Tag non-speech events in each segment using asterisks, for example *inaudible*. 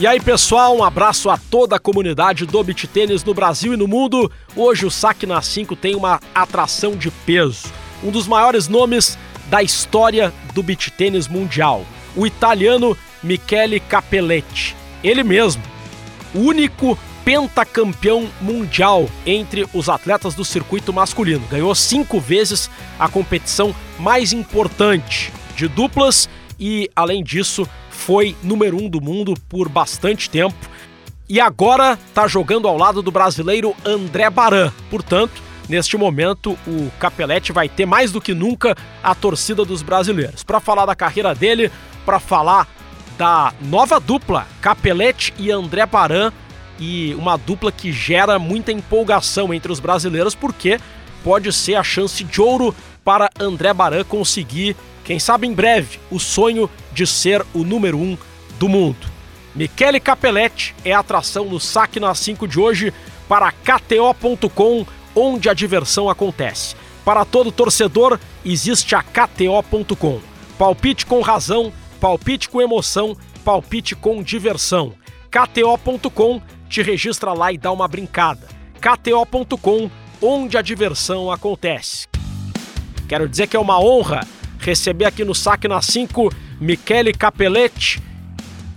E aí, pessoal, um abraço a toda a comunidade do beach tênis no Brasil e no mundo. Hoje o Saque na 5 tem uma atração de peso. Um dos maiores nomes da história do beach tênis mundial, o italiano Michele Capelletti. Ele mesmo, o único pentacampeão mundial entre os atletas do circuito masculino. Ganhou cinco vezes a competição mais importante de duplas e, além disso, foi número um do mundo por bastante tempo e agora está jogando ao lado do brasileiro André Baran. Portanto, neste momento, o Capelete vai ter mais do que nunca a torcida dos brasileiros. Para falar da carreira dele, para falar da nova dupla, Capelete e André Baran, e uma dupla que gera muita empolgação entre os brasileiros, porque pode ser a chance de ouro para André Baran conseguir quem sabe em breve, o sonho de ser o número um do mundo. Michele Capelletti é a atração no Saque na 5 de hoje para KTO.com, onde a diversão acontece. Para todo torcedor, existe a KTO.com. Palpite com razão, palpite com emoção, palpite com diversão. KTO.com te registra lá e dá uma brincada. KTO.com, onde a diversão acontece. Quero dizer que é uma honra receber aqui no Saque na 5 Michele Capelletti,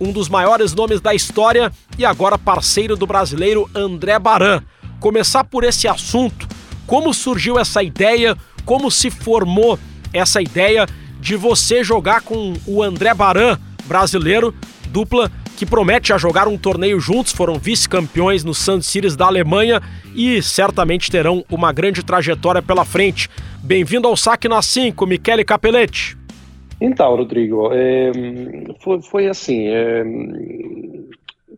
um dos maiores nomes da história e agora parceiro do brasileiro André Baran. Começar por esse assunto, como surgiu essa ideia, como se formou essa ideia de você jogar com o André Baran, brasileiro, dupla que promete a jogar um torneio juntos, foram vice-campeões no Sun Series da Alemanha e certamente terão uma grande trajetória pela frente. Bem-vindo ao Saque na 5, Michele Capelletti. Então, Rodrigo, é, foi, foi, assim, é,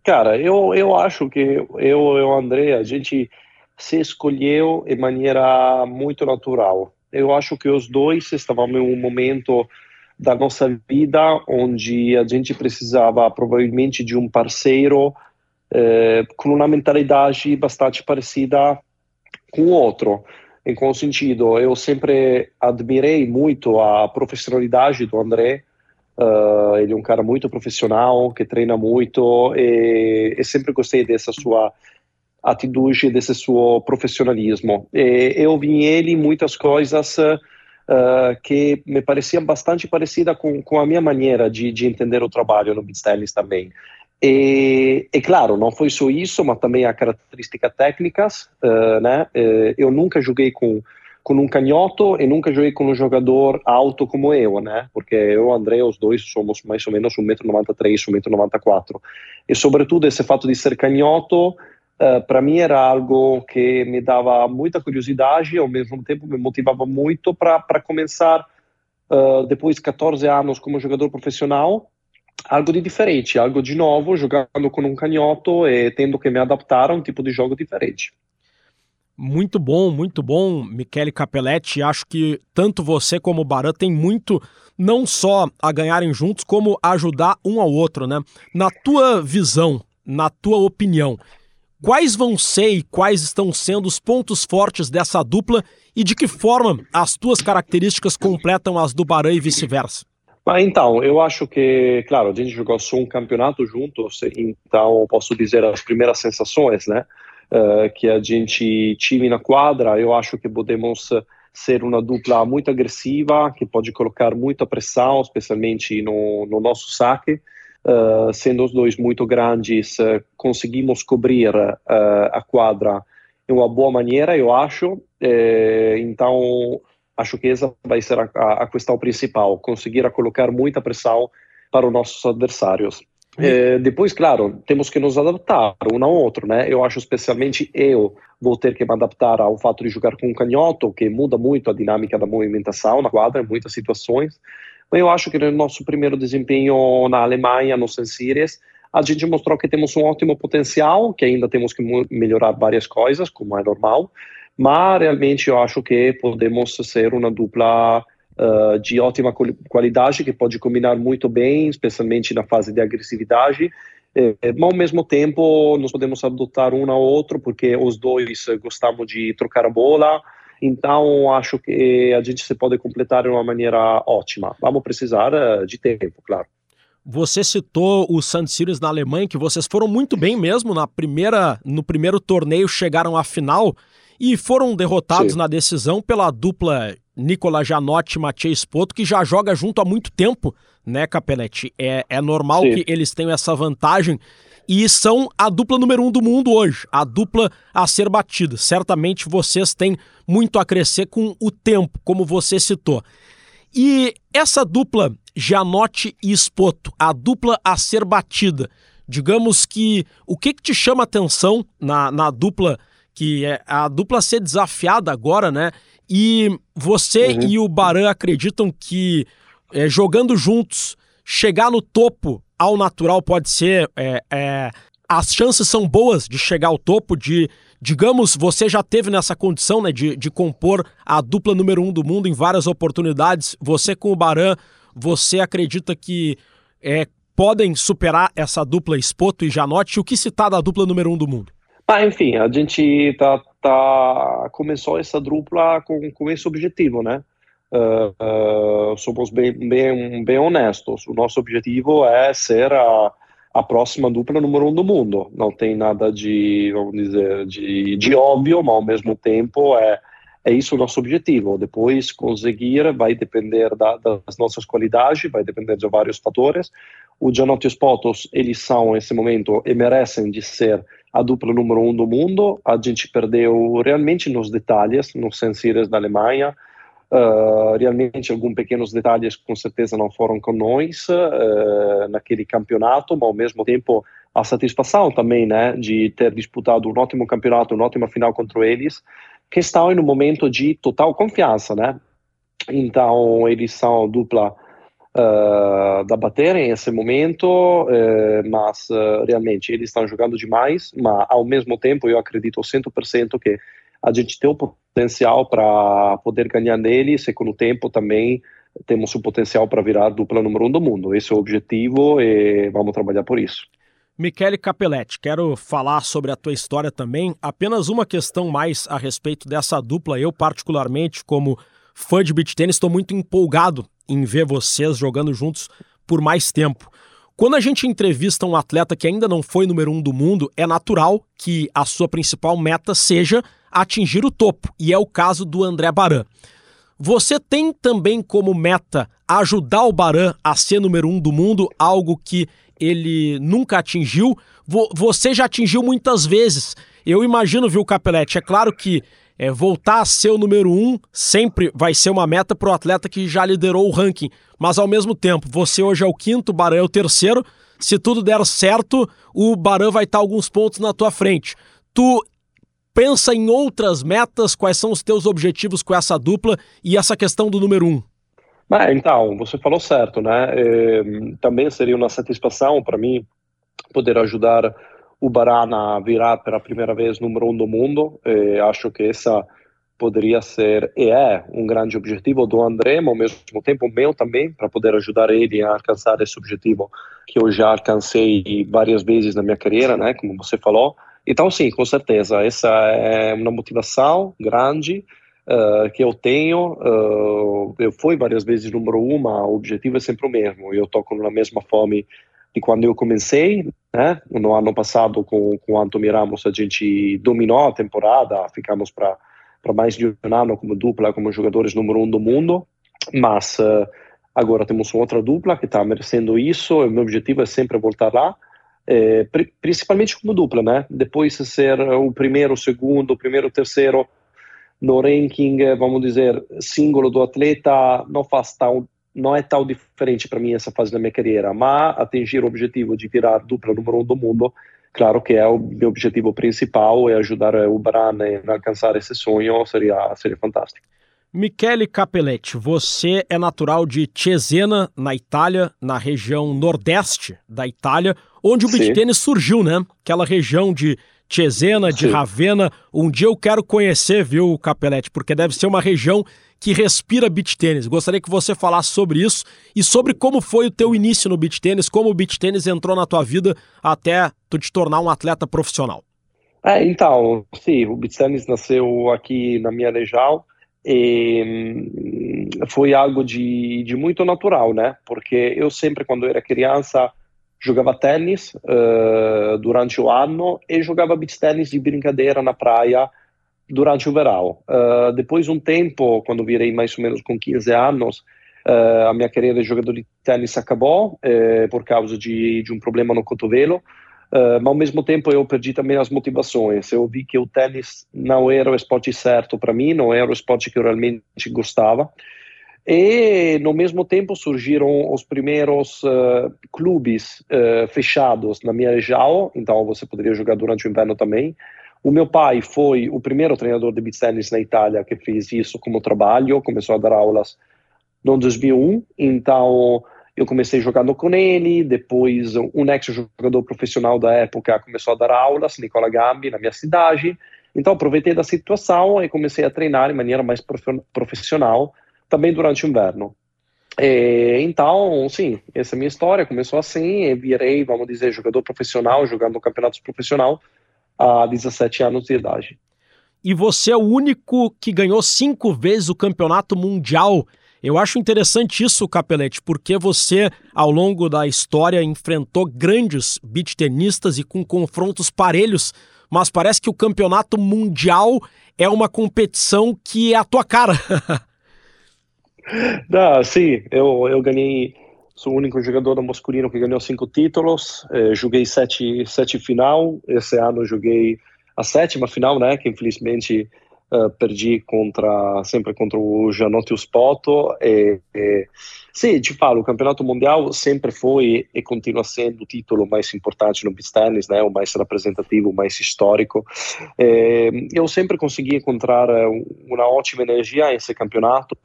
cara, eu, eu acho que eu e o André, a gente se escolheu de maneira muito natural. Eu acho que os dois estávamos em um momento da nossa vida onde a gente precisava provavelmente de um parceiro eh, com uma mentalidade bastante parecida com o outro. Em qual sentido? Eu sempre admirei muito a profissionalidade do André. Uh, ele é um cara muito profissional, que treina muito, e, e sempre gostei dessa sua atitude, desse seu profissionalismo. E eu vi em ele muitas coisas uh, que me pareciam bastante parecidas com, com a minha maneira de, de entender o trabalho no tennis também. E, e, claro, não foi só isso, mas também há características técnicas, uh, né? Uh, eu nunca joguei com com um canhoto e nunca joguei com um jogador alto como eu, né? Porque eu e André, os dois, somos mais ou menos 1,93m, 1,94m. E sobretudo esse fato de ser canhoto uh, para mim era algo que me dava muita curiosidade e ao mesmo tempo me motivava muito para começar, uh, depois de 14 anos como jogador profissional, algo de diferente, algo de novo, jogando com um canhoto e tendo que me adaptar a um tipo de jogo diferente. Muito bom, muito bom, Michele Capelletti. Acho que tanto você como o Baran tem muito não só a ganharem juntos, como ajudar um ao outro, né? Na tua visão, na tua opinião, Quais vão ser e quais estão sendo os pontos fortes dessa dupla e de que forma as tuas características completam as do Baran e vice-versa? então, eu acho que, claro, a gente jogou só um campeonato juntos, então posso dizer as primeiras sensações, né? Uh, que a gente tive na quadra, eu acho que podemos ser uma dupla muito agressiva, que pode colocar muita pressão, especialmente no, no nosso saque. Uh, sendo os dois muito grandes, uh, conseguimos cobrir uh, a quadra de uma boa maneira, eu acho. então, acho que essa vai ser a, a, questão principal, conseguir colocar muita pressão para os nossos adversários. depois, claro, temos que nos adaptar um ao outro, né? Eu acho especialmente eu vou ter que me adaptar ao fato de jogar com um canhoto, que muda muito a dinâmica da movimentação na quadra em muitas situações. Eu acho que no nosso primeiro desempenho na Alemanha, no Sun Series, a gente mostrou que temos um ótimo potencial, que ainda temos que melhorar várias coisas, como é normal, mas realmente eu acho que podemos ser uma dupla uh, de ótima qualidade, que pode combinar muito bem, especialmente na fase de agressividade, eh, mas ao mesmo tempo nós podemos adotar um ao outro, porque os dois gostamos de trocar a bola, então, acho que a gente se pode completar de uma maneira ótima. Vamos precisar eh, de tempo, claro. Você citou o St. Sirius na Alemanha, que vocês foram muito bem mesmo na primeira, no primeiro torneio, chegaram à final e foram derrotados Sim. na decisão pela dupla Nicola Janotti e Mathieu Spoto, que já joga junto há muito tempo, né, Capelletti? É, é normal Sim. que eles tenham essa vantagem e são a dupla número um do mundo hoje, a dupla a ser batida. Certamente vocês têm muito a crescer com o tempo, como você citou. E essa dupla Janotti e Spoto, a dupla a ser batida, digamos que o que, que te chama atenção na, na dupla, que é a dupla a ser desafiada agora, né? E você uhum. e o Baran acreditam que é, jogando juntos, chegar no topo ao natural pode ser. É, é, as chances são boas de chegar ao topo, de, digamos, você já teve nessa condição né, de, de compor a dupla número um do mundo em várias oportunidades. Você com o Baran, você acredita que é, podem superar essa dupla Espoto e Janote? O que se tá da dupla número um do mundo? Ah, enfim, a gente tá, tá começou essa dupla com, com esse objetivo, né? Uh, somos bem, bem, bem honestos. O nosso objetivo é ser a, a próxima dupla número um do mundo. Não tem nada de, vamos dizer, de, de óbvio, mas ao mesmo tempo é, é isso o nosso objetivo. Depois conseguir vai depender da, das nossas qualidades, vai depender de vários fatores. O Gianotti e os Potos, eles são, nesse momento, e merecem de ser a dupla número um do mundo. A gente perdeu realmente nos detalhes, nos sensores da Alemanha. Uh, realmente alguns pequenos detalhes com certeza não foram com nós uh, naquele campeonato, mas ao mesmo tempo a satisfação também né, de ter disputado um ótimo campeonato, uma ótima final contra eles, que estão em um momento de total confiança, né? Então eles são dupla uh, da bater nesse momento, mas realmente eles estão jogando demais, mas ao mesmo tempo eu acredito 100% que a gente tem o potencial para poder ganhar neles e com o tempo também temos o potencial para virar dupla número um do mundo. Esse é o objetivo e vamos trabalhar por isso. Michele Capelletti, quero falar sobre a tua história também. Apenas uma questão mais a respeito dessa dupla. Eu, particularmente, como fã de beach tênis, estou muito empolgado em ver vocês jogando juntos por mais tempo. Quando a gente entrevista um atleta que ainda não foi número um do mundo, é natural que a sua principal meta seja atingir o topo, e é o caso do André Baran. Você tem também como meta ajudar o Baran a ser número um do mundo, algo que ele nunca atingiu. Você já atingiu muitas vezes. Eu imagino, viu, Capelete? É claro que é, voltar a ser o número um sempre vai ser uma meta para o atleta que já liderou o ranking. Mas ao mesmo tempo, você hoje é o quinto, o Baran é o terceiro. Se tudo der certo, o Baran vai estar alguns pontos na tua frente. Tu pensa em outras metas? Quais são os teus objetivos com essa dupla e essa questão do número um? Então, você falou certo, né? É, também seria uma satisfação para mim poder ajudar o Barana a virar pela primeira vez número um do mundo. É, acho que essa poderia ser e é um grande objetivo do André, mas ao mesmo tempo meu também, para poder ajudar ele a alcançar esse objetivo que eu já alcancei várias vezes na minha carreira, né? Como você falou. Então, sim, com certeza, essa é uma motivação grande uh, que eu tenho. Uh, eu fui várias vezes número uma, o objetivo é sempre o mesmo. Eu estou com a mesma fome de quando eu comecei, né? No ano passado, com, com o Anto Ramos, a gente dominou a temporada, ficamos para mais de um ano como dupla, como jogadores número um do mundo, mas uh, agora temos outra dupla que está merecendo isso. O meu objetivo é sempre voltar lá é, principalmente como dupla, né? Depois ser o primeiro, o segundo, o primeiro, o terceiro no ranking, vamos dizer, singolo do atleta, não faz tão, não é tão diferente para mim essa fase da minha carreira, mas atingir o objetivo de virar dupla número um do mundo, claro que é o meu objetivo principal e ajudar o Bran a alcançar esse sonho seria, seria fantástico. Michele Capelletti, você é natural de Cesena, na Itália, na região nordeste da Itália, onde o beach tênis surgiu, né? Aquela região de Cesena, de Sim. Ravenna. Um dia eu quero conhecer, viu, Capelletti, porque deve ser uma região que respira beach tênis. Gostaria que você falasse sobre isso e sobre como foi o teu início no beach tênis, como o beach tênis entrou na tua vida até tu te tornar um atleta profissional. É, então, sim, o beach tênis nasceu aqui na minha região e, foi algo de, de muito natural, né? Porque eu sempre, quando era criança, jogava tênis uh, durante o ano e jogava beach tênis de brincadeira na praia durante o verão. Uh, depois de um tempo, quando virei mais ou menos com 15 anos, uh, a minha carreira de jogador de tênis acabou uh, por causa de, de um problema no cotovelo, mas ao mesmo tempo eu perdi também as motivações. Eu vi que o tênis não era o esporte certo para mim, não era o esporte que eu realmente gostava. E no mesmo tempo surgiram os primeiros clubes fechados na minha região, então você poderia jogar durante o inverno também. O meu pai foi o primeiro treinador de beach na Itália que fez isso como trabalho, começou a dar aulas no 2001, então eu comecei jogando com ele, depois um ex-jogador profissional da época começou a dar aulas, Nicola Gambi, na minha cidade, então aproveitei da situação e comecei a treinar de maneira mais profissional, também durante o inverno. E, então, sim, essa é a minha história, começou assim, virei, vamos dizer, jogador profissional, jogando campeonatos profissional, a 17 anos de idade. E você é o único que ganhou cinco vezes o campeonato mundial. Eu acho interessante isso, Capelete, porque você, ao longo da história, enfrentou grandes beat tenistas e com confrontos parelhos, mas parece que o campeonato mundial é uma competição que é a tua cara. *laughs* Não, sim, eu, eu ganhei Sou o único jogador masculino que ganhou cinco títulos. Eh, joguei sete, sete final. Esse ano joguei a sétima final, né? Que infelizmente uh, perdi contra sempre contra o Gianotti Spoto. E, e, sim, te falo, o campeonato mundial sempre foi e continua sendo o título mais importante no beach tennis, né? O mais representativo, o mais histórico. Eu sempre consegui encontrar uma ótima energia nesse campeonato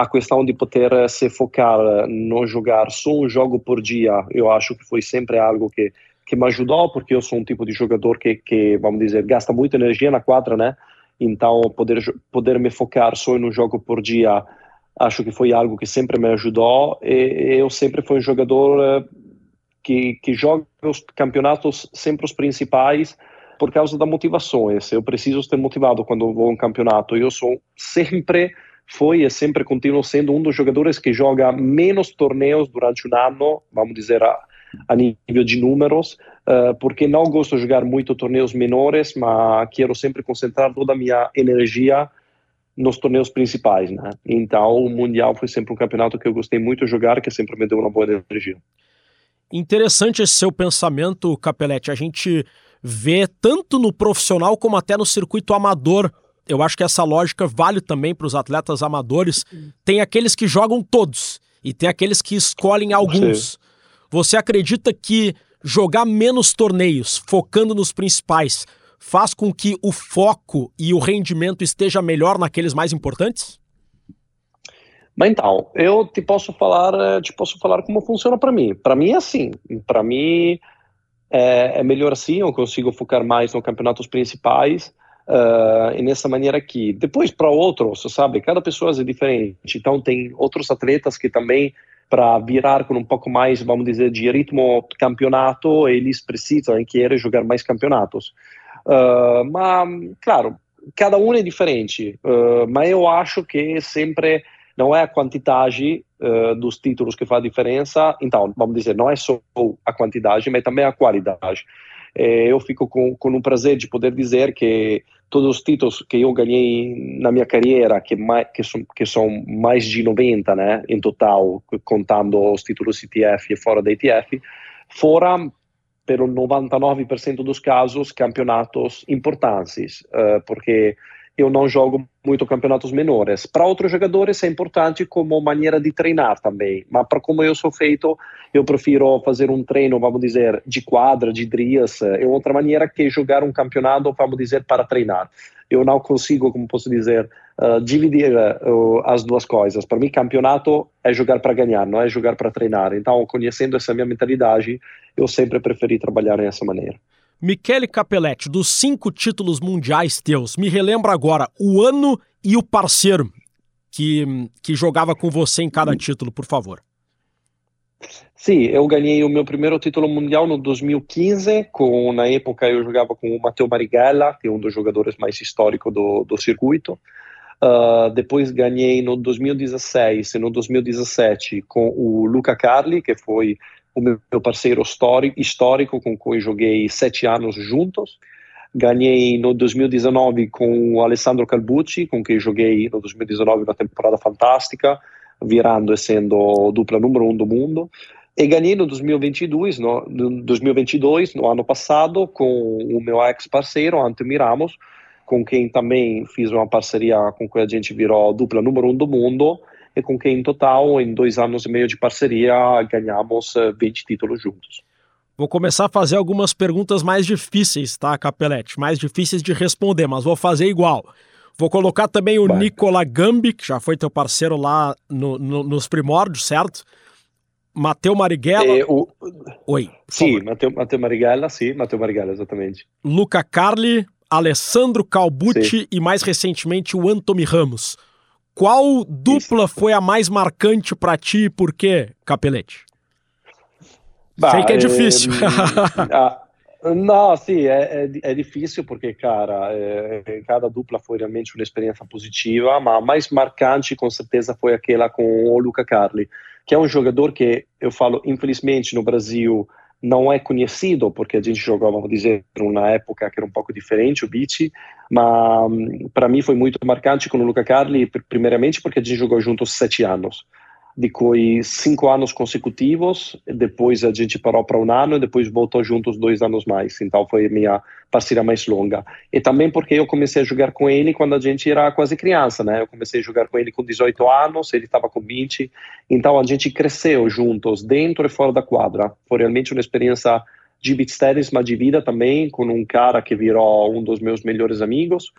a questão de poder eh, se focar eh, no jogar só um jogo por dia, eu acho que foi sempre algo que que me ajudou, porque eu sou um tipo de jogador que, que vamos dizer, gasta muita energia na quadra, né? Então, poder, poder me focar só em um jogo por dia, acho que foi algo que sempre me ajudou. E eu sempre fui um jogador eh, que, que joga os campeonatos sempre os principais por causa da motivação. Eu preciso estar motivado quando vou a um campeonato. Eu sou sempre foi e sempre continua sendo um dos jogadores que joga menos torneios durante um ano, vamos dizer, a, a nível de números, uh, porque não gosto de jogar muito torneios menores, mas quero sempre concentrar toda a minha energia nos torneios principais, né? Então, o Mundial foi sempre um campeonato que eu gostei muito de jogar, que sempre me deu uma boa energia. Interessante esse seu pensamento, Capelete. A gente vê tanto no profissional como até no circuito amador eu acho que essa lógica vale também para os atletas amadores. Tem aqueles que jogam todos e tem aqueles que escolhem alguns. Sim. Você acredita que jogar menos torneios, focando nos principais, faz com que o foco e o rendimento esteja melhor naqueles mais importantes? Mas então, eu te posso falar, eh, te posso falar como funciona para mim. Para mim é assim. Para mim é, é melhor assim. Eu consigo focar mais nos campeonatos principais Uh, nessa maneira aqui. Depois, para outros, sabe, cada pessoa é diferente. Então, tem outros atletas que também, para virar com um pouco mais, vamos dizer, de ritmo campeonato, eles precisam querem jogar mais campeonatos. Uh, mas, claro, cada um é diferente. Uh, mas eu acho que sempre não é a quantidade dos títulos que faz diferença. Então, vamos dizer, não é só a quantidade, mas também a qualidade. Eh, eu fico com, com um prazer de poder dizer que todos os títulos que eu ganhei na minha carreira, que, mais, que, são, que são mais de 90, né, em total, contando os títulos ITF e fora da ITF, foram, pelo 99% dos casos, campeonatos importantes, uh, porque eu não jogo muito campeonatos menores. Para outros jogadores é importante como maneira de treinar também, mas para como eu sou feito, eu prefiro fazer um treino, vamos dizer, de quadra, de dias, é outra maneira que jogar um campeonato, vamos dizer, para treinar. Eu não consigo, como posso dizer, uh, dividir uh, as duas coisas. Para mim, campeonato é jogar para ganhar, não é jogar para treinar. Então, conhecendo essa minha mentalidade, eu sempre preferi trabalhar dessa maneira. Michele Capelletti, dos cinco títulos mundiais teus, me relembra agora o ano e o parceiro que, que jogava com você em cada título, por favor. Sim, eu ganhei o meu primeiro título mundial no 2015, com, na época eu jogava com o Matteo Marigella, que é um dos jogadores mais históricos do, do circuito. Uh, depois ganhei no 2016 e no 2017 com o Luca Carli, que foi o meu parceiro histórico com quem joguei sete anos juntos. Ganhei no 2019 com o Alessandro Calbucci, com quem joguei no 2019 uma temporada fantástica, virando e sendo dupla número um do mundo. E ganhei no 2022, no, 2022, no ano passado, com o meu ex-parceiro, Antônio Ramos, com quem também fiz uma parceria com quem a gente virou dupla número um do mundo e com quem, em total, em dois anos e meio de parceria, ganhamos 20 títulos juntos. Vou começar a fazer algumas perguntas mais difíceis, tá, Capelete? Mais difíceis de responder, mas vou fazer igual. Vou colocar também o Vai. Nicola Gambi, que já foi teu parceiro lá no, no, nos primórdios, certo? Mateu Marighella. É, o... Oi. Sim, Mateu, Mateu Marighella, sim, Mateu Marighella, exatamente. Luca Carli, Alessandro Calbucci sim. e mais recentemente o Anthony Ramos. Qual dupla foi a mais marcante para ti e por quê, Capelete? Bah, Sei que é, é difícil. *laughs* ah, não, sim, é, é, é, difícil porque, cara, é, cada dupla foi realmente uma experiência positiva, mas a mais marcante com certeza foi aquela com o Luca Carli, que é um jogador que eu falo, infelizmente, no Brasil não é conhecido, porque a gente jogava, vamos dizer, numa época que era um pouco diferente, o beach, mas para mim foi muito marcante com o Luca Carli, primeiramente porque a gente jogou juntos sete anos de cui cinco anos consecutivos, depois a gente parou para um ano e depois voltou juntos dois anos mais, então foi minha parceria mais longa. E também porque eu comecei a jogar com ele quando a gente era quase criança, né? Eu comecei a jogar com ele com 18 anos, ele estava com 20, então a gente cresceu juntos, dentro e fora da quadra. Foi realmente uma experiência de beach tennis, mas de vida também, com um cara que virou um dos meus melhores amigos,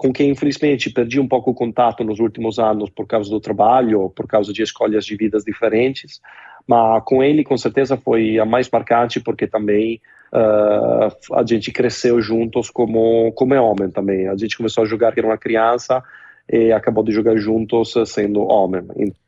com quem infelizmente perdi um pouco o contato nos últimos anos por causa do trabalho, por causa de escolhas de vidas diferentes, mas com ele com certeza foi a mais marcante porque também uh, a gente cresceu juntos como como é homem também. A gente começou a jogar que era uma criança e acabou de jogar juntos sendo homem.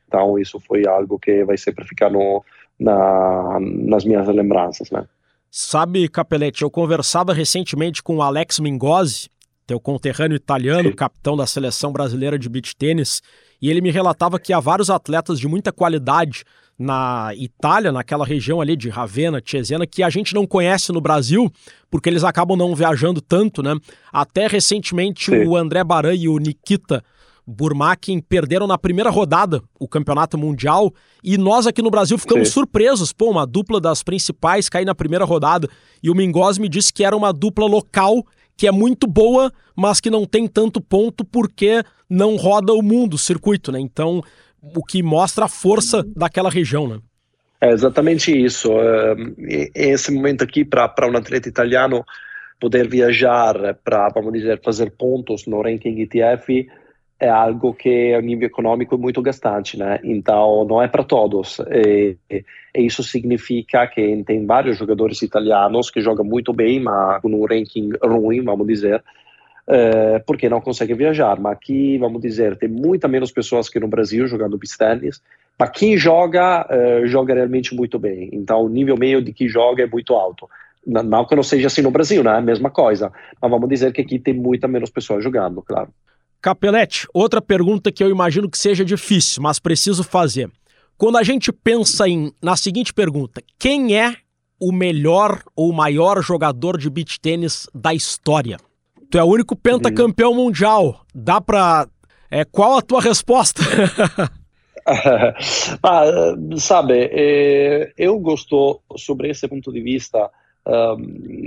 Então isso foi algo que vai sempre ficar no, na, nas minhas lembranças, né? Sabe, Capelete, eu conversava recentemente com o Alex Mingozzi, teu conterrâneo italiano, Sim. capitão da seleção brasileira de beach tênis, e ele me relatava que há vários atletas de muita qualidade na Itália, naquela região ali de Ravenna, Cesena, que a gente não conhece no Brasil, porque eles acabam não viajando tanto, né? Até recentemente Sim. o André Baran e o Nikita Burmakin perderam na primeira rodada o campeonato mundial e nós aqui no Brasil ficamos Sim. surpresos. Pô, uma dupla das principais cair na primeira rodada. E o Mingos me disse que era uma dupla local que é muito boa, mas que não tem tanto ponto porque não roda o mundo, o circuito, né? Então, o que mostra a força daquela região, né? É exatamente isso. Esse momento aqui para um atleta italiano poder viajar para, vamos dizer, fazer pontos no ranking ITF é algo que a nível econômico é muito gastante, né? Então não é para todos. E, e, isso significa que tem vários jogadores italianos que jogam muito bem, mas com um ranking ruim, vamos dizer, é, porque não conseguem viajar. Mas aqui, vamos dizer, tem muita menos pessoas que no Brasil jogando beach mas quem joga, é, joga realmente muito bem. Então o nível meio de quem joga é muito alto. Não que não seja assim no Brasil, né? É a mesma coisa. Mas vamos dizer que aqui tem muita menos pessoas jogando, claro. Capelete, outra pergunta que eu imagino que seja difícil, mas preciso fazer. Quando a gente pensa em na seguinte pergunta, quem é o melhor ou maior jogador de beach tênis da história? Tu é o único pentacampeão mundial. Dá pra. É, qual a tua resposta? *laughs* ah, sabe, eh, eu gosto sobre esse ponto de vista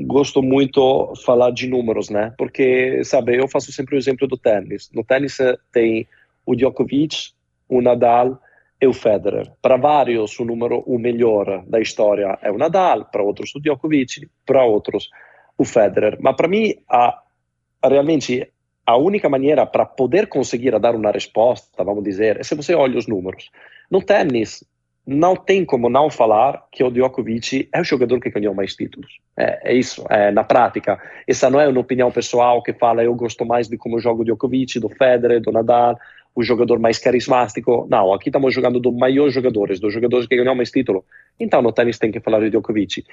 gosto muito falar de números, né? Porque, sabe, eu faço sempre o exemplo do tênis. No tênis eh, tem o Djokovic, o Nadal e o Federer. Para vários, o número o melhor da história é o Nadal, para outros o Djokovic, para outros o Federer. Mas para mim, a, realmente a única maneira para poder conseguir dar uma resposta, vamos dizer, é se você olha os números. No tênis, não tem como não falar que o Djokovic é o jogador que ganhou mais títulos. É, é, isso, é, na prática. Essa não é uma opinião pessoal que fala eu gosto mais de como joga o Djokovic, do Federer, do Nadal, o jogador mais carismático. Não, aqui estamos jogando dos maiores jogadores, dos jogadores que ganham mais títulos. Então no tênis tem que falar de Djokovic.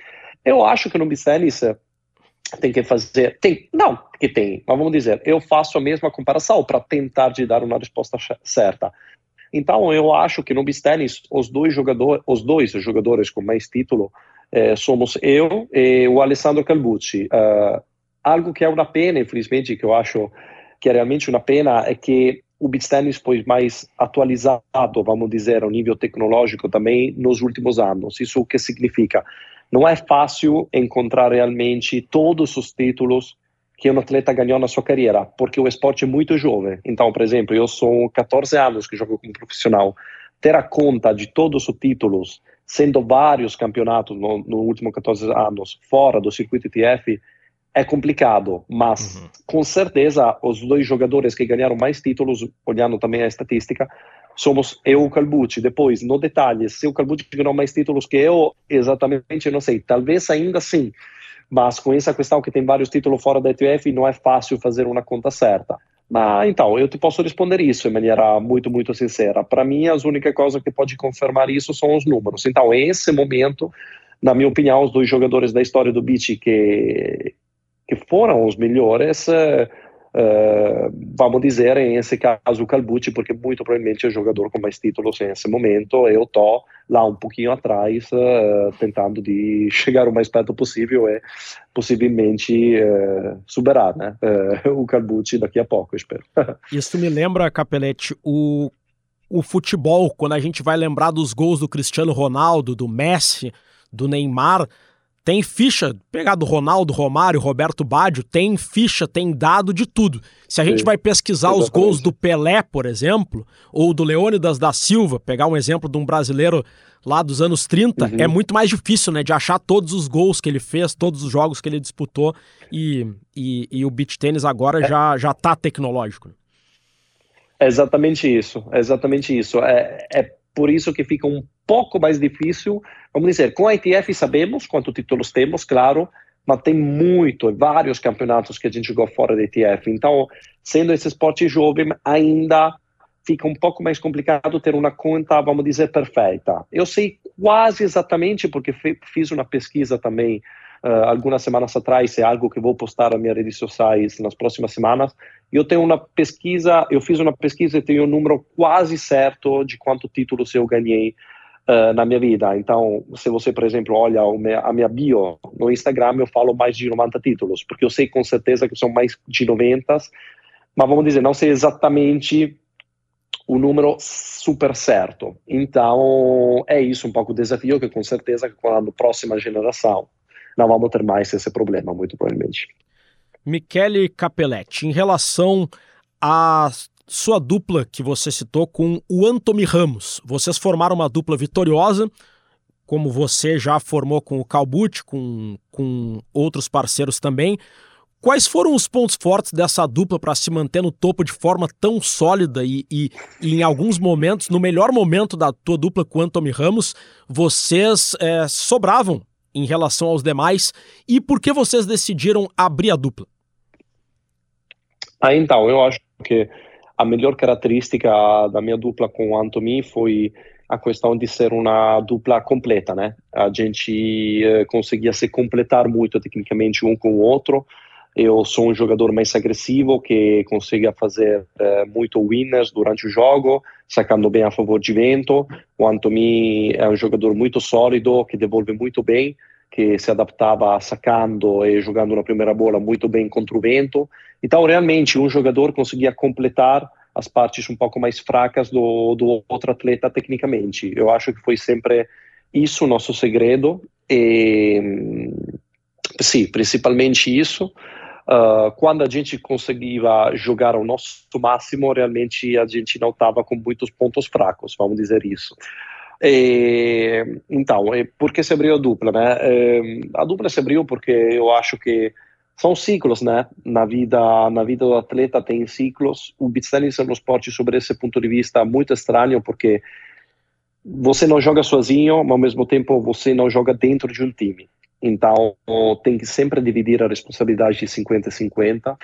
Eu acho que no tênis tem que fazer. Tem, não que tem, mas vamos dizer, eu faço a mesma comparação para tentar de dar uma resposta certa. Então, eu acho que no Bistenis, os dois jogadores, os dois jogadores com mais título eh, somos eu e o Alessandro Calbucci. Uh, algo que é uma pena, infelizmente, que eu acho que é realmente uma pena, é que o beach tennis foi mais atualizado, vamos dizer, ao nível tecnológico também nos últimos anos. Isso o que significa? Não é fácil encontrar realmente todos os títulos que um atleta ganhou na sua carreira, porque o esporte é muito jovem. Então, por exemplo, eu sou 14 anos que jogo como profissional. Ter a conta de todos os títulos, sendo vários campeonatos no, no último 14 anos fora do circuito ITF, é complicado, mas uhum. com certeza os dois jogadores que ganharam mais títulos, olhando também a estatística, somos eu e o Calbucci. Depois, no detalhe, se o Calbucci ganhou mais títulos que eu, exatamente não sei, talvez ainda sim, mas com essa questão que tem vários títulos fora da ETF, não é fácil fazer uma conta certa. Mas então, eu te posso responder isso de maneira muito, muito sincera. Para mim, as únicas coisas que pode confirmar isso são os números. Então, esse momento, na minha opinião, os dois jogadores da história do beach que, que foram os melhores, uh, uh, vamos dizer, em esse caso, o Calbucci, porque muito provavelmente é o jogador com mais títulos nesse momento. Eu estou lá um pouquinho atrás, uh, tentando de *laughs* chegar o mais perto possível e possivelmente superar né, o Calbucci daqui a pouco, espero. *laughs* Isso me lembra, Capelete, o, o futebol, quando a gente vai lembrar dos gols do Cristiano Ronaldo, do Messi, do Neymar tem ficha, pegar do Ronaldo, Romário, Roberto Baggio, tem ficha, tem dado de tudo. Se a gente Sim, vai pesquisar exatamente. os gols do Pelé, por exemplo, ou do Leônidas da Silva, pegar um exemplo de um brasileiro lá dos anos 30, uhum. é muito mais difícil, né, de achar todos os gols que ele fez, todos os jogos que ele disputou, e, e, e o beach tênis agora é. já, já tá tecnológico. É exatamente isso, é exatamente isso. É, é por isso que fica um pouco mais difícil. Vamos dizer, com a ITF sabemos quantos títulos temos, claro, mas tem muito, vários campeonatos que a gente jogou fora da ITF. Então, sendo esse esporte jovem, ainda fica um pouco mais complicado ter uma conta, vamos dizer, perfeita. Eu sei quase exatamente, porque fiz uma pesquisa também uh, algumas semanas atrás, é algo que vou postar nas minhas redes sociais nas próximas semanas. Eu tenho uma pesquisa, eu fiz uma pesquisa e tenho um número quase certo de quanto títulos eu ganhei uh, na minha vida. Então, se você, por exemplo, olha a minha bio no Instagram, eu falo mais de 90 títulos, porque eu sei com certeza que são mais de 90, mas vamos dizer, não sei exatamente o número super certo. Então, é isso um pouco o desafio que com certeza com a próxima geração não vamos ter mais esse problema, muito provavelmente. Michele Capelletti, em relação à sua dupla que você citou com o Anthony Ramos, vocês formaram uma dupla vitoriosa, como você já formou com o Calbucci, com, com outros parceiros também. Quais foram os pontos fortes dessa dupla para se manter no topo de forma tão sólida e, e, e, em alguns momentos, no melhor momento da tua dupla com Anthony Ramos, vocês é, sobravam em relação aos demais e por que vocês decidiram abrir a dupla? Ah, então, eu acho que a melhor característica da minha dupla com o Anthony foi a questão de ser uma dupla completa, né? A gente eh, conseguia se completar muito tecnicamente um com o outro. Eu sou um jogador mais agressivo que consegue fazer eh, muito winners durante o jogo, sacando bem a favor de vento. O Anthony é um jogador muito sólido, que devolve muito bem, que se adaptava sacando e jogando na primeira bola muito bem contra o vento. Então, realmente, um jogador conseguia completar as partes um pouco mais fracas do, do outro atleta tecnicamente. Eu acho que foi sempre isso o nosso segredo. E, sim, principalmente isso. Uh, quando a gente conseguia jogar ao nosso máximo, realmente a gente não estava com muitos pontos fracos, vamos dizer isso. E, então, por que se abriu a dupla? Né? a dupla se abriu porque eu acho que são ciclos, né? Na vida, na vida do atleta tem ciclos. O beach tennis é um esporte, sobre esse ponto de vista, muito estranho, porque você não joga sozinho, mas ao mesmo tempo você não joga dentro de um time. Então, tem que sempre dividir a responsabilidade de 50-50.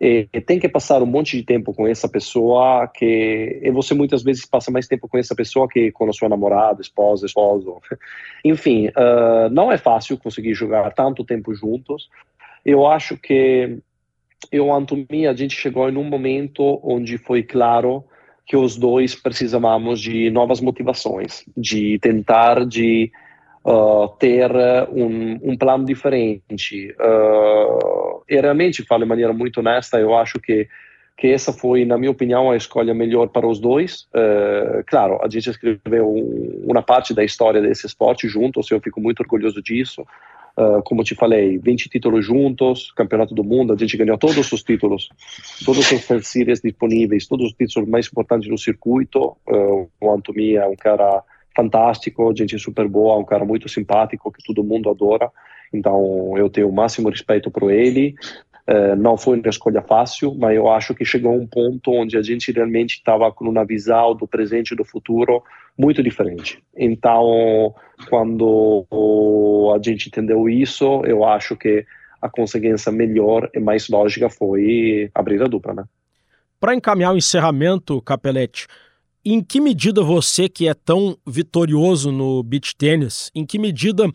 E, e tem que passar um monte de tempo com essa pessoa que e você muitas vezes passa mais tempo com essa pessoa que com a sua namorada, esposa, esposo. *laughs* Enfim, uh, não é fácil conseguir jogar tanto tempo juntos. eu acho que eu Antomi, a gente chegou em um momento onde foi claro que os dois precisávamos de novas motivações, de tentar de uh, ter um, um, plano diferente. Uh, e realmente, falo de maneira muito honesta, eu acho que que essa foi, na minha opinião, a escolha melhor para os dois. Uh, claro, a gente escreveu uma parte da história desse esporte juntos, eu fico muito orgulhoso disso. Uh, como te falei, 20 títulos juntos, campeonato do mundo, a gente ganhou todos os títulos, todos os series disponíveis, todos os títulos mais importantes do circuito. Uh, o Antomi é um cara fantástico, gente super boa, um cara muito simpático que todo mundo adora. Então eu tenho o máximo respeito por ele. Uh, não foi uma escolha fácil, mas eu acho que chegou a um ponto onde a gente realmente estava com uma visão do presente e do futuro muito diferente. Então, quando a gente entendeu isso, eu acho que a consequência melhor e mais lógica foi abrir a dupla, né? Para encaminhar o encerramento, Capelete, em que medida você que é tão vitorioso no beach tênis, em que medida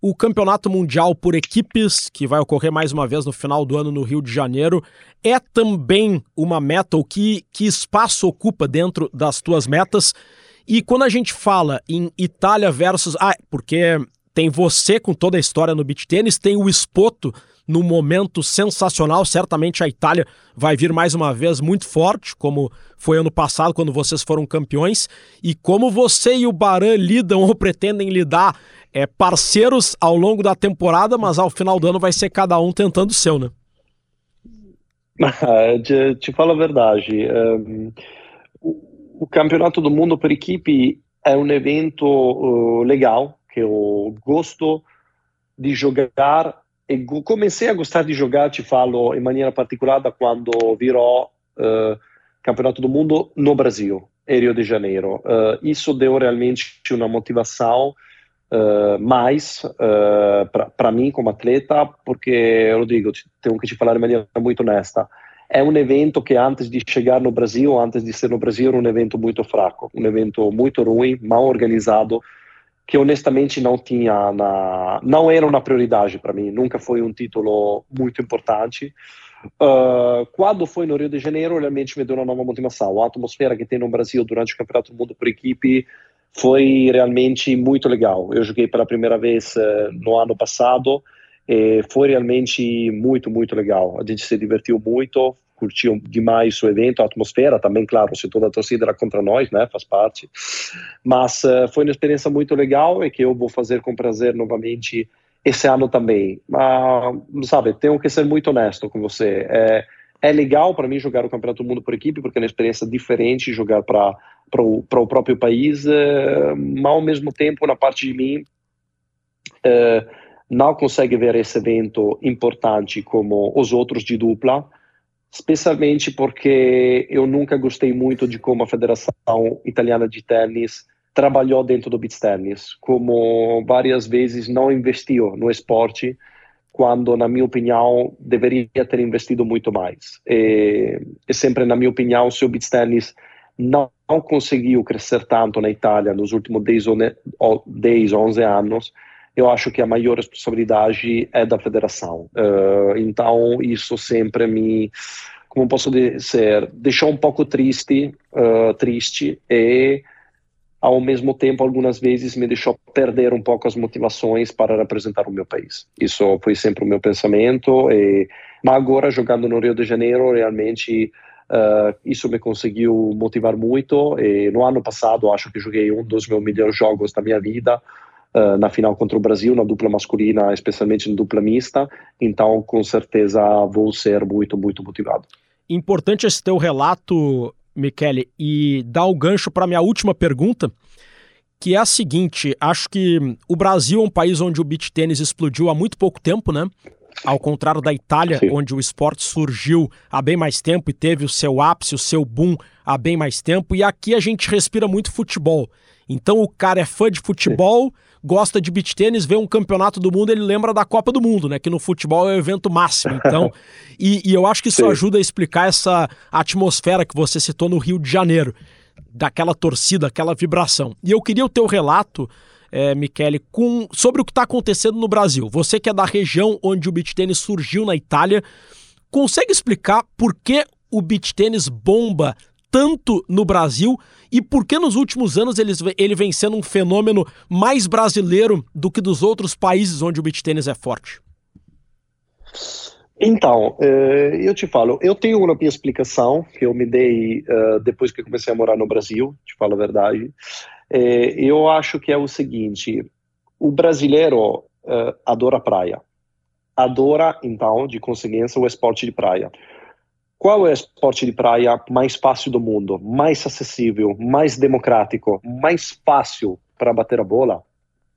o Campeonato Mundial por Equipes, que vai ocorrer mais uma vez no final do ano no Rio de Janeiro, é também uma meta, ou que, que espaço ocupa dentro das tuas metas? E quando a gente fala em Itália versus. Ah, porque tem você com toda a história no beach tênis, tem o Espoto no momento sensacional. Certamente a Itália vai vir mais uma vez muito forte, como foi ano passado, quando vocês foram campeões. E como você e o Baran lidam ou pretendem lidar, é, parceiros ao longo da temporada, mas ao final do ano vai ser cada um tentando o seu, né? *laughs* te, te falo a verdade. Um, o Campeonato do Mundo per equipe é um evento uh, legal, que eu gosto de jogar e comecei a gostar de jogar, te falo, em maneira particular da quando virou uh, Campeonato do Mundo no Brasil, em Rio de Janeiro. Uh, isso deu realmente uma motivação uh, mais para mim como atleta, porque eu digo, tenho que te falar de maneira muito honesta, é um evento que antes de chegar no Brasil, antes de ser no Brasil, era um evento muito fraco, um evento muito ruim, mal organizado, que honestamente não tinha na, não era uma prioridade para mim, nunca foi um título muito importante. Uh, quando foi no Rio de Janeiro, realmente me deu uma nova motivação. A atmosfera que tem no Brasil durante o Campeonato do Mundo por equipe foi realmente muito legal. Eu joguei pela primeira vez uh, no ano passado e foi realmente muito, muito legal. A gente se divertiu muito, curtiu demais o evento, a atmosfera também, claro, se toda a torcida era contra nós, né, faz parte. Mas uh, foi uma experiência muito legal e que eu vou fazer com prazer novamente esse ano também. Mas, sabe, tenho que ser muito honesto com você. É, é legal para mim jogar o Campeonato do Mundo por equipe, porque é uma experiência diferente jogar para o próprio país, uh, mas ao mesmo tempo, na parte de mim, uh, não consegue ver esse evento importante como os outros de dupla, especialmente porque eu nunca gostei muito de como a Federação Italiana de Tênis trabalhou dentro do beach tennis, como várias vezes não investiu no esporte, quando, na minha opinião, deveria ter investido muito mais. E, e sempre, na minha opinião, se o beach tennis não, não conseguiu crescer tanto na Itália nos últimos 10 ou 10, 11 anos, eu acho que a maior responsabilidade é da federação. Uh, então, isso sempre me, como posso dizer, deixou um pouco triste, uh, triste e, ao mesmo tempo, algumas vezes me deixou perder um pouco as motivações para representar o meu país. Isso foi sempre o meu pensamento. E, mas agora, jogando no Rio de Janeiro, realmente Uh, isso me conseguiu motivar muito e no ano passado acho que joguei um dos meus melhores jogos da minha vida uh, na final contra o Brasil, na dupla masculina, especialmente na dupla mista. Então, com certeza, vou ser muito, muito motivado. Importante esse teu relato, Michele, e dá o gancho para minha última pergunta, que é a seguinte: acho que o Brasil é um país onde o beach tênis explodiu há muito pouco tempo, né? Ao contrário da Itália, Sim. onde o esporte surgiu há bem mais tempo e teve o seu ápice, o seu boom há bem mais tempo, e aqui a gente respira muito futebol. Então o cara é fã de futebol, Sim gosta de beach tênis, vê um campeonato do mundo, ele lembra da Copa do Mundo, né? Que no futebol é o evento máximo. Então, *laughs* e, e, eu acho que isso Sim. ajuda a explicar essa atmosfera que você citou no Rio de Janeiro, daquela torcida, aquela vibração. E eu queria o teu relato é, Michele, com, sobre o que está acontecendo no Brasil. Você que é da região onde o beach tênis surgiu na Itália, consegue explicar por que o beach tênis bomba tanto no Brasil e por que nos últimos anos ele, ele vem sendo um fenômeno mais brasileiro do que dos outros países onde o beach tênis é forte? Então, eh, eu te falo, eu tenho uma minha explicação que eu me dei eh, depois que comecei a morar no Brasil, te falo a verdade. Eh, eu acho que é o seguinte: o brasileiro adora praia, adora então, de consequência, o esporte de praia. Qual é o esporte de praia mais fácil do mundo, mais acessível, mais democrático, mais fácil para bater a bola?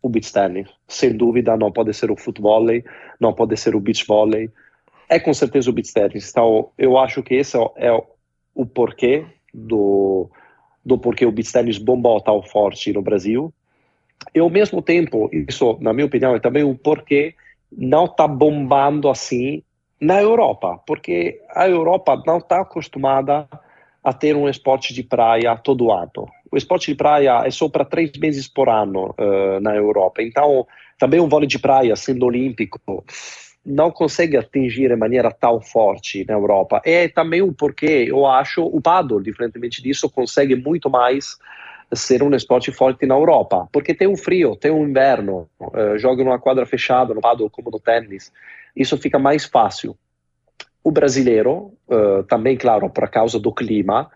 O beach tennis. Sem dúvida, não pode ser o futebol, não pode ser o beach volley é com certeza o beach tennis. Então, eu acho que esse é o porquê do, do porquê o beach tennis bombou tão forte no Brasil. E ao mesmo tempo, isso, na minha opinião, é também o porquê não está bombando assim na Europa, porque a Europa não está acostumada a ter um esporte de praia todo ano. O esporte de praia é só para três meses por ano uh, na Europa. Então, também o vôlei de praia, sendo olímpico, não consegue atingir de maneira tão forte na Europa. É também o porquê eu acho o paddle, diferentemente disso, consegue muito mais ser um esporte forte na Europa, porque tem um frio, tem um inverno, uh, joga numa quadra fechada, no paddle como no tênis, isso fica mais fácil. O brasileiro, uh, também, claro, por causa do clima,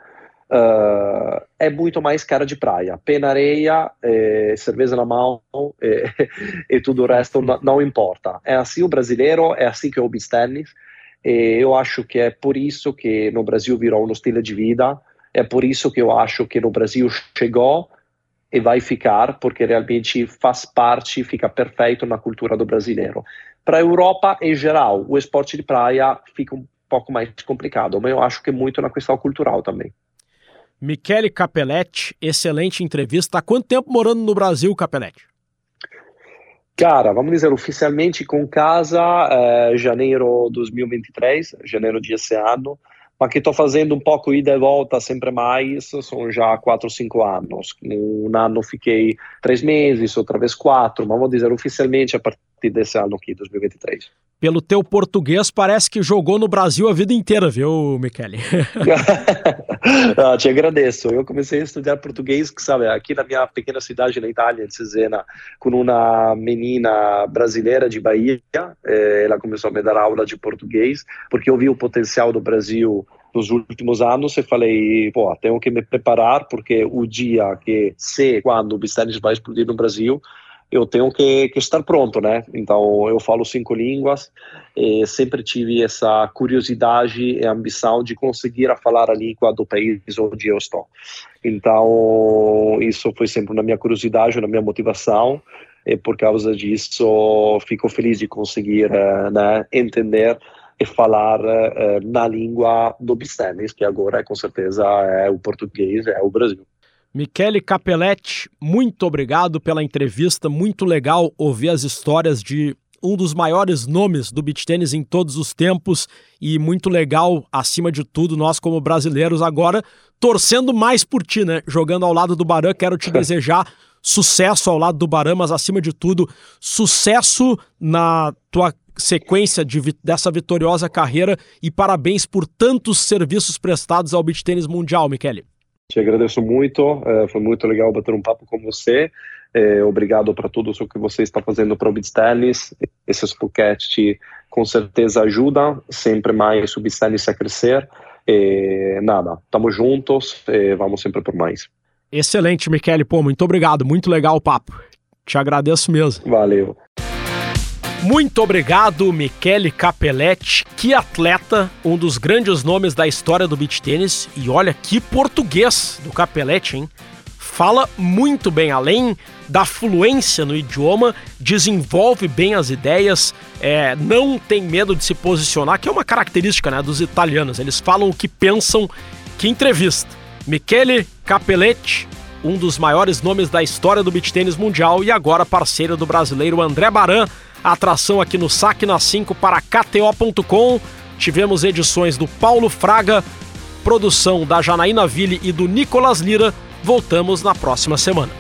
uh, é muito mais cara de praia. Pé na areia, é, cerveja na mão é, *laughs* e tudo o resto não, não, importa. É assim o brasileiro, é assim que é o beach tennis. E eu acho que é por isso que no Brasil virou um estilo de vida. É por isso que eu acho que no Brasil chegou e vai ficar, porque realmente faz parte, fica perfeito na cultura do brasileiro. Para a Europa, em geral, o esporte de praia fica um pouco mais complicado, mas eu acho que muito na questão cultural também. Michele Capelletti, excelente entrevista. Há quanto tempo morando no Brasil, Capelletti? Cara, vamos dizer, oficialmente com casa, é, janeiro 2023, janeiro desse ano, mas que estou fazendo um pouco ida e volta sempre mais, são já quatro, cinco anos. Um ano fiquei três meses, outra vez quatro, mas vamos dizer, oficialmente a partir desse ano aqui, 2023 pelo teu português, parece que jogou no Brasil a vida inteira, viu, Michele? *laughs* ah, te agradeço. Eu comecei a estudar português, sabe, aqui na minha pequena cidade na Itália, em Cesena, com uma menina brasileira de Bahia. Eh, ela começou a me dar aula de português, porque eu vi o potencial do Brasil nos últimos anos e falei, pô, tenho que me preparar, porque o dia que, se, quando o Bistanis vai explodir no Brasil, eu tenho que, que, estar pronto, né? Então, eu falo cinco línguas sempre tive essa curiosidade e ambição de conseguir falar a língua do país onde eu estou. Então, isso foi sempre na minha curiosidade, na minha motivação e por causa disso fico feliz de conseguir eh, né, entender e falar uh, na língua do business, que agora com certeza é o português, é o Brasil. Michele Capelletti, muito obrigado pela entrevista, muito legal ouvir as histórias de um dos maiores nomes do beach tênis em todos os tempos e muito legal, acima de tudo, nós como brasileiros agora torcendo mais por ti, né? Jogando ao lado do Baran, quero te *laughs* desejar sucesso ao lado do Baran, mas acima de tudo, sucesso na tua sequência de, dessa vitoriosa carreira e parabéns por tantos serviços prestados ao beach tênis mundial, Michele. Te agradeço muito, é, foi muito legal bater um papo com você. É, obrigado para tudo o que você está fazendo para o Beats Tennis. Esses podcasts com certeza ajudam sempre mais o Beats Tennis a crescer. E, nada, estamos juntos vamos sempre por mais. Excelente, Michele. Pô, muito obrigado, muito legal o papo. Te agradeço mesmo. Valeu. Muito obrigado, Michele Capelletti. Que atleta, um dos grandes nomes da história do beach tênis. E olha que português do Capelletti, hein? Fala muito bem, além da fluência no idioma, desenvolve bem as ideias, é, não tem medo de se posicionar, que é uma característica né, dos italianos. Eles falam o que pensam, que entrevista. Michele Capelletti, um dos maiores nomes da história do beach tênis mundial e agora parceiro do brasileiro André Baran atração aqui no Saque na 5 para KTO.com. Tivemos edições do Paulo Fraga, produção da Janaína Ville e do Nicolas Lira. Voltamos na próxima semana.